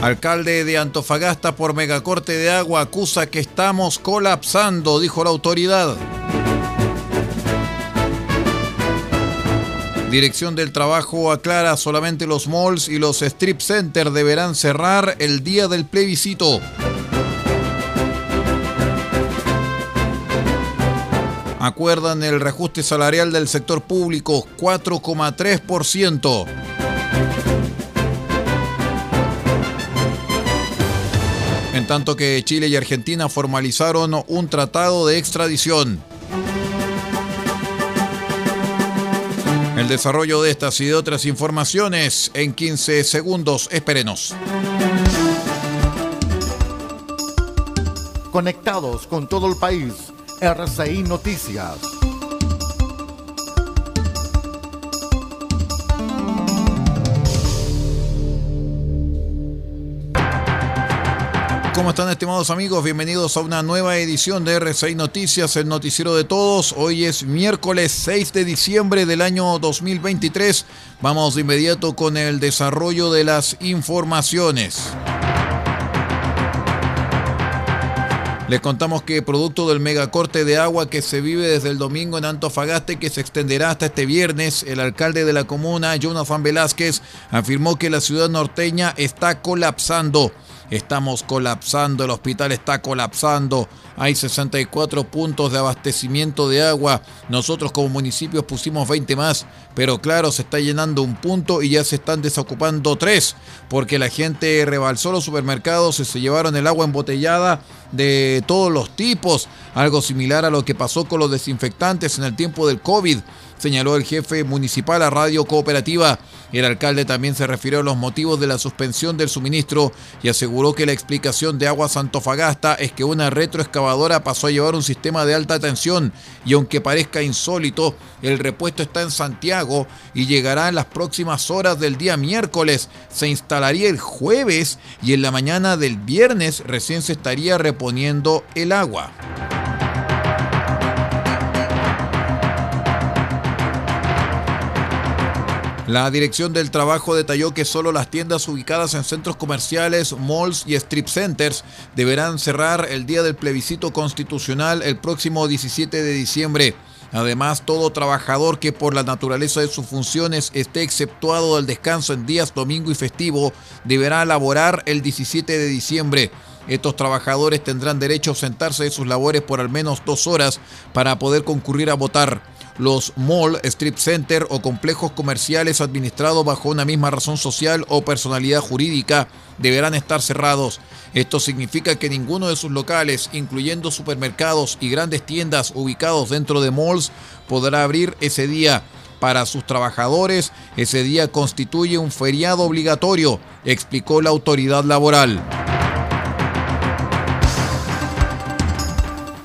Alcalde de Antofagasta por megacorte de agua acusa que estamos colapsando, dijo la autoridad. Dirección del Trabajo aclara solamente los malls y los strip centers deberán cerrar el día del plebiscito. Acuerdan el reajuste salarial del sector público 4,3%. En tanto que Chile y Argentina formalizaron un tratado de extradición. El desarrollo de estas y de otras informaciones en 15 segundos. Espérenos. Conectados con todo el país. RCI Noticias. ¿Cómo están estimados amigos? Bienvenidos a una nueva edición de R6 Noticias, el noticiero de todos. Hoy es miércoles 6 de diciembre del año 2023. Vamos de inmediato con el desarrollo de las informaciones. Les contamos que producto del megacorte de agua que se vive desde el domingo en Antofagasta que se extenderá hasta este viernes, el alcalde de la comuna, Jonathan Velázquez, afirmó que la ciudad norteña está colapsando. Estamos colapsando, el hospital está colapsando. Hay 64 puntos de abastecimiento de agua. Nosotros como municipios pusimos 20 más, pero claro, se está llenando un punto y ya se están desocupando tres, porque la gente rebalsó los supermercados y se llevaron el agua embotellada de todos los tipos, algo similar a lo que pasó con los desinfectantes en el tiempo del COVID señaló el jefe municipal a Radio Cooperativa. El alcalde también se refirió a los motivos de la suspensión del suministro y aseguró que la explicación de Aguas Antofagasta es que una retroexcavadora pasó a llevar un sistema de alta tensión y aunque parezca insólito, el repuesto está en Santiago y llegará en las próximas horas del día miércoles. Se instalaría el jueves y en la mañana del viernes recién se estaría reponiendo el agua. La Dirección del Trabajo detalló que solo las tiendas ubicadas en centros comerciales, malls y strip centers deberán cerrar el día del plebiscito constitucional el próximo 17 de diciembre. Además, todo trabajador que por la naturaleza de sus funciones esté exceptuado del descanso en días domingo y festivo deberá laborar el 17 de diciembre. Estos trabajadores tendrán derecho a sentarse de sus labores por al menos dos horas para poder concurrir a votar los mall, strip center o complejos comerciales administrados bajo una misma razón social o personalidad jurídica deberán estar cerrados. Esto significa que ninguno de sus locales, incluyendo supermercados y grandes tiendas ubicados dentro de malls, podrá abrir ese día. Para sus trabajadores, ese día constituye un feriado obligatorio, explicó la autoridad laboral.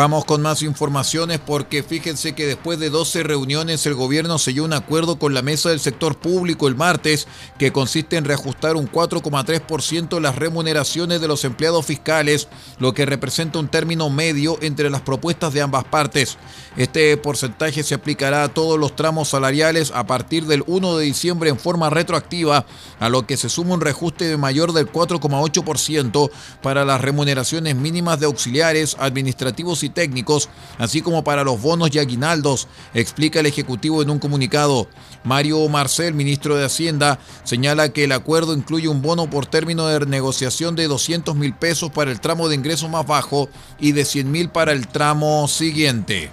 Vamos con más informaciones porque fíjense que después de 12 reuniones el gobierno selló un acuerdo con la mesa del sector público el martes que consiste en reajustar un 4,3% las remuneraciones de los empleados fiscales, lo que representa un término medio entre las propuestas de ambas partes. Este porcentaje se aplicará a todos los tramos salariales a partir del 1 de diciembre en forma retroactiva, a lo que se suma un reajuste mayor del 4,8% para las remuneraciones mínimas de auxiliares, administrativos y técnicos, así como para los bonos y aguinaldos, explica el Ejecutivo en un comunicado. Mario Marcel, ministro de Hacienda, señala que el acuerdo incluye un bono por término de negociación de 200 mil pesos para el tramo de ingreso más bajo y de 100 mil para el tramo siguiente.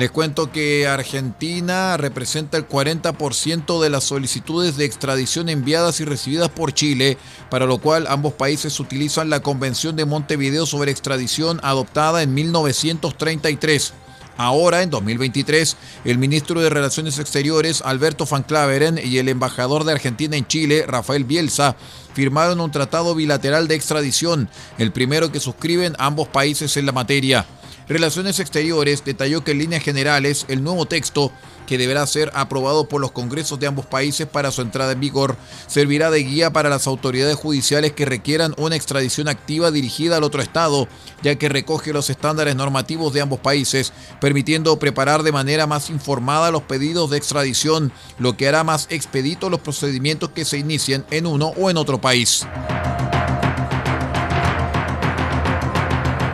Les cuento que Argentina representa el 40% de las solicitudes de extradición enviadas y recibidas por Chile, para lo cual ambos países utilizan la Convención de Montevideo sobre extradición adoptada en 1933. Ahora, en 2023, el ministro de Relaciones Exteriores, Alberto Van Claveren, y el embajador de Argentina en Chile, Rafael Bielsa, firmaron un tratado bilateral de extradición, el primero que suscriben ambos países en la materia. Relaciones Exteriores detalló que en líneas generales el nuevo texto, que deberá ser aprobado por los congresos de ambos países para su entrada en vigor, servirá de guía para las autoridades judiciales que requieran una extradición activa dirigida al otro Estado, ya que recoge los estándares normativos de ambos países, permitiendo preparar de manera más informada los pedidos de extradición, lo que hará más expedito los procedimientos que se inicien en uno o en otro país.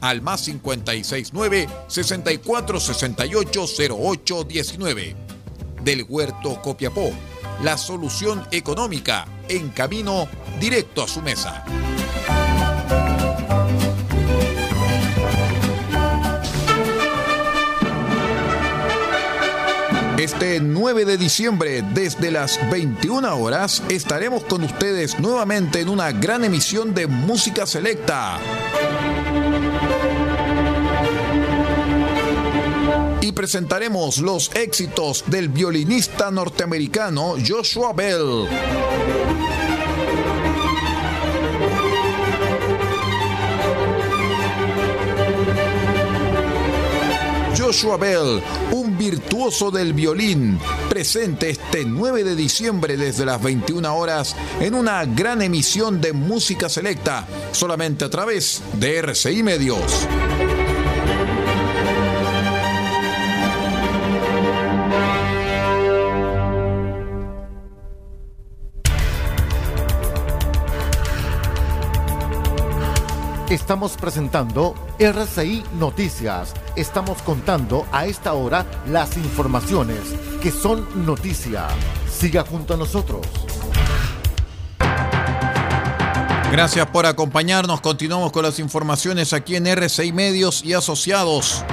al más 569 64 68 08 19. Del Huerto Copiapó, la solución económica en camino directo a su mesa. Este 9 de diciembre, desde las 21 horas, estaremos con ustedes nuevamente en una gran emisión de Música Selecta. Y presentaremos los éxitos del violinista norteamericano Joshua Bell. Joshua Bell, un virtuoso del violín, presente este 9 de diciembre desde las 21 horas en una gran emisión de música selecta, solamente a través de RCI Medios. Estamos presentando RCI Noticias. Estamos contando a esta hora las informaciones que son noticia. Siga junto a nosotros. Gracias por acompañarnos. Continuamos con las informaciones aquí en RCI Medios y Asociados.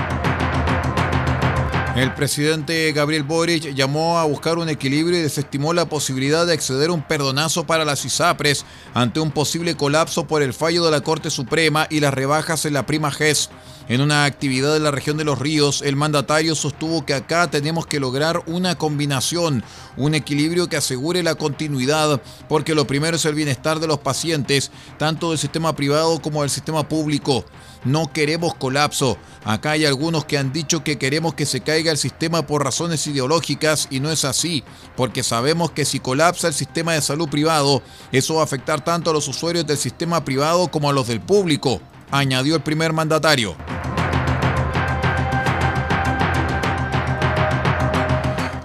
El presidente Gabriel Boric llamó a buscar un equilibrio y desestimó la posibilidad de acceder a un perdonazo para las ISAPRES ante un posible colapso por el fallo de la Corte Suprema y las rebajas en la prima GES. En una actividad de la región de los ríos, el mandatario sostuvo que acá tenemos que lograr una combinación, un equilibrio que asegure la continuidad, porque lo primero es el bienestar de los pacientes, tanto del sistema privado como del sistema público. No queremos colapso. Acá hay algunos que han dicho que queremos que se caiga el sistema por razones ideológicas y no es así, porque sabemos que si colapsa el sistema de salud privado, eso va a afectar tanto a los usuarios del sistema privado como a los del público añadió el primer mandatario.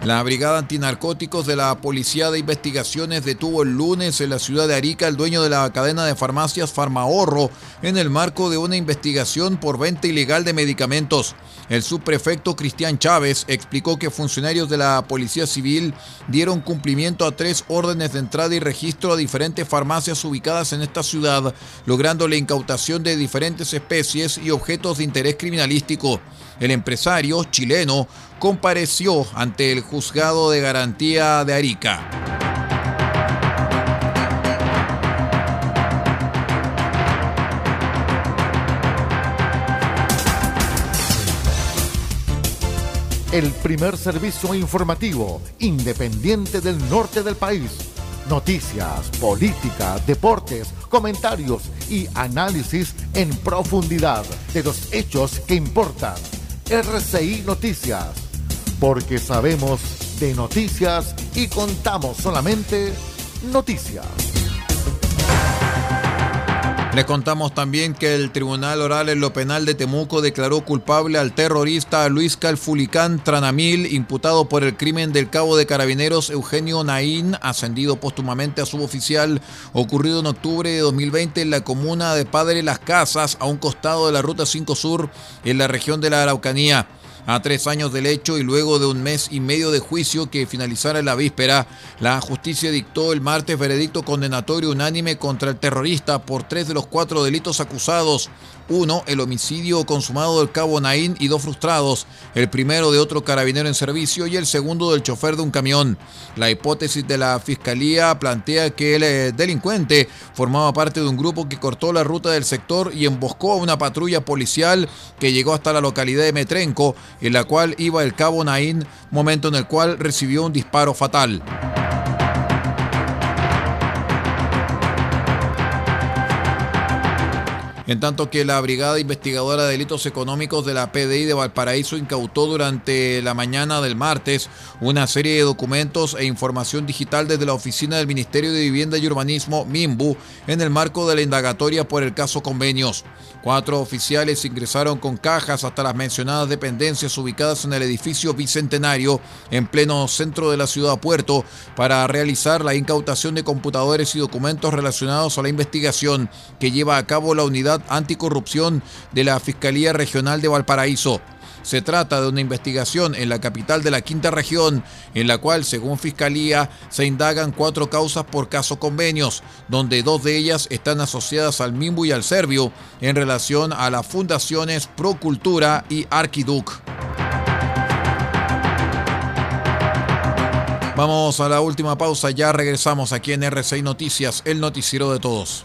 La Brigada Antinarcóticos de la Policía de Investigaciones detuvo el lunes en la ciudad de Arica el dueño de la cadena de farmacias Farmahorro en el marco de una investigación por venta ilegal de medicamentos. El subprefecto Cristian Chávez explicó que funcionarios de la Policía Civil dieron cumplimiento a tres órdenes de entrada y registro a diferentes farmacias ubicadas en esta ciudad, logrando la incautación de diferentes especies y objetos de interés criminalístico. El empresario chileno compareció ante el juzgado de garantía de Arica. El primer servicio informativo independiente del norte del país. Noticias, política, deportes, comentarios y análisis en profundidad de los hechos que importan. RCI Noticias, porque sabemos de noticias y contamos solamente noticias. Le contamos también que el Tribunal Oral en lo Penal de Temuco declaró culpable al terrorista Luis Calfulicán Tranamil, imputado por el crimen del cabo de carabineros Eugenio Naín, ascendido póstumamente a suboficial, ocurrido en octubre de 2020 en la comuna de Padre Las Casas, a un costado de la Ruta 5 Sur, en la región de la Araucanía. A tres años del hecho y luego de un mes y medio de juicio que finalizara la víspera, la justicia dictó el martes veredicto condenatorio unánime contra el terrorista por tres de los cuatro delitos acusados. Uno, el homicidio consumado del cabo Naín y dos frustrados, el primero de otro carabinero en servicio y el segundo del chofer de un camión. La hipótesis de la fiscalía plantea que el eh, delincuente formaba parte de un grupo que cortó la ruta del sector y emboscó a una patrulla policial que llegó hasta la localidad de Metrenco en la cual iba el cabo Naín, momento en el cual recibió un disparo fatal. En tanto que la Brigada Investigadora de Delitos Económicos de la PDI de Valparaíso incautó durante la mañana del martes una serie de documentos e información digital desde la oficina del Ministerio de Vivienda y Urbanismo, MIMBU, en el marco de la indagatoria por el caso convenios. Cuatro oficiales ingresaron con cajas hasta las mencionadas dependencias ubicadas en el edificio Bicentenario, en pleno centro de la ciudad Puerto, para realizar la incautación de computadores y documentos relacionados a la investigación que lleva a cabo la unidad Anticorrupción de la Fiscalía Regional de Valparaíso. Se trata de una investigación en la capital de la quinta región, en la cual, según Fiscalía, se indagan cuatro causas por caso convenios, donde dos de ellas están asociadas al Mimbu y al Servio en relación a las fundaciones Procultura y Arquiduc. Vamos a la última pausa, ya regresamos aquí en RCI Noticias, el noticiero de todos.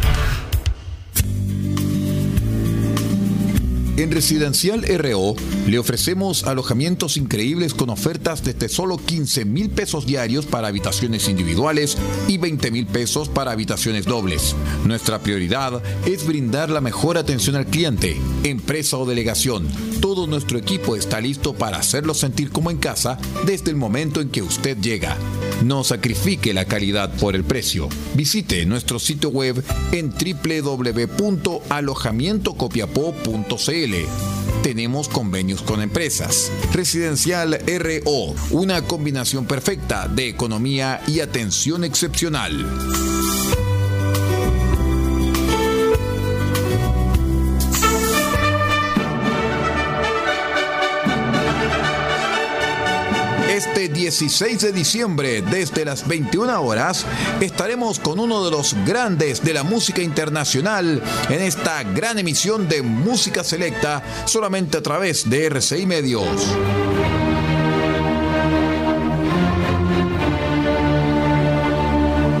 En Residencial RO le ofrecemos alojamientos increíbles con ofertas desde solo 15 mil pesos diarios para habitaciones individuales y 20 mil pesos para habitaciones dobles. Nuestra prioridad es brindar la mejor atención al cliente, empresa o delegación. Todo nuestro equipo está listo para hacerlo sentir como en casa desde el momento en que usted llega. No sacrifique la calidad por el precio. Visite nuestro sitio web en www.alojamientocopiapó.cl tenemos convenios con empresas. Residencial RO, una combinación perfecta de economía y atención excepcional. 16 de diciembre, desde las 21 horas, estaremos con uno de los grandes de la música internacional en esta gran emisión de música selecta solamente a través de RCI Medios.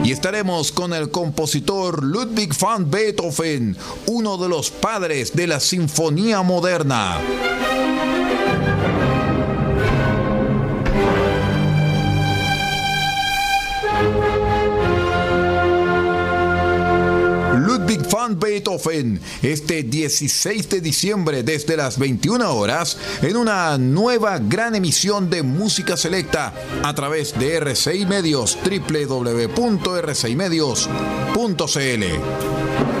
Y estaremos con el compositor Ludwig van Beethoven, uno de los padres de la sinfonía moderna. Beethoven Beethoven este 16 de diciembre desde las 21 horas en una nueva gran emisión de música selecta a través de RCI Medios www.rcimedios.cl.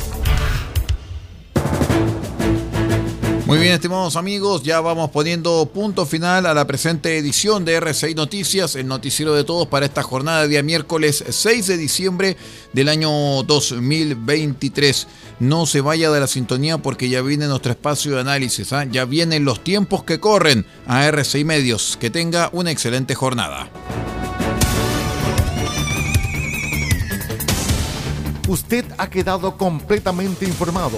Muy bien, estimados amigos, ya vamos poniendo punto final a la presente edición de RCI Noticias, el noticiero de todos para esta jornada de día miércoles 6 de diciembre del año 2023. No se vaya de la sintonía porque ya viene nuestro espacio de análisis, ¿ah? ya vienen los tiempos que corren a RCI Medios. Que tenga una excelente jornada. Usted ha quedado completamente informado.